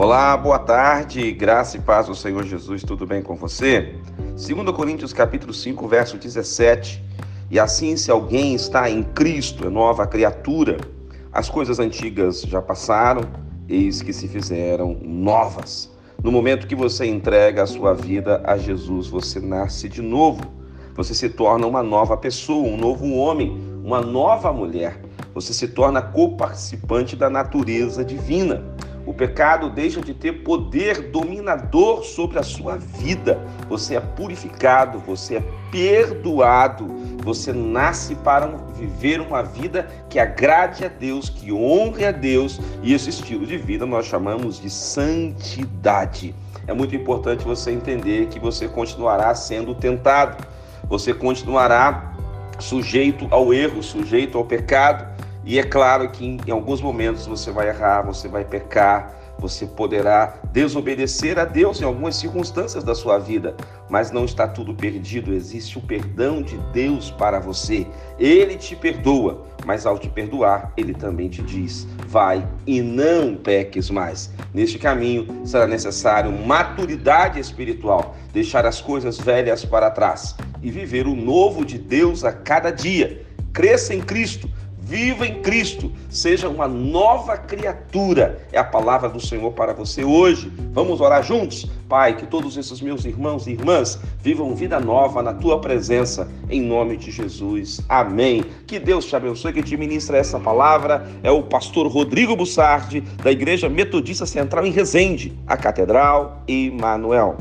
Olá, boa tarde, graça e paz do Senhor Jesus, tudo bem com você? 2 Coríntios capítulo 5, verso 17. E assim, se alguém está em Cristo, é nova criatura, as coisas antigas já passaram, eis que se fizeram novas. No momento que você entrega a sua vida a Jesus, você nasce de novo. Você se torna uma nova pessoa, um novo homem, uma nova mulher. Você se torna co-participante da natureza divina. Pecado deixa de ter poder dominador sobre a sua vida. Você é purificado, você é perdoado, você nasce para viver uma vida que agrade a Deus, que honre a Deus, e esse estilo de vida nós chamamos de santidade. É muito importante você entender que você continuará sendo tentado, você continuará sujeito ao erro, sujeito ao pecado, e é claro que em, alguns momentos você vai errar, você vai pecar, você poderá desobedecer a Deus em algumas circunstâncias da sua vida, mas não está tudo perdido. Existe o perdão de Deus para você. Ele te perdoa, mas ao te perdoar, ele também te diz: vai e não peques mais. Neste caminho será necessário maturidade espiritual, deixar as coisas velhas para trás e viver o novo de Deus a cada dia. Cresça em Cristo Viva em Cristo, seja uma nova criatura. É a palavra do Senhor para você hoje. Vamos orar juntos? Pai, que todos esses meus irmãos e irmãs vivam vida nova na tua presença, em nome de Jesus. Amém. Que Deus te abençoe, que te ministra essa palavra. É o pastor Rodrigo Bussardi, da Igreja Metodista Central em Resende, a Catedral Emanuel.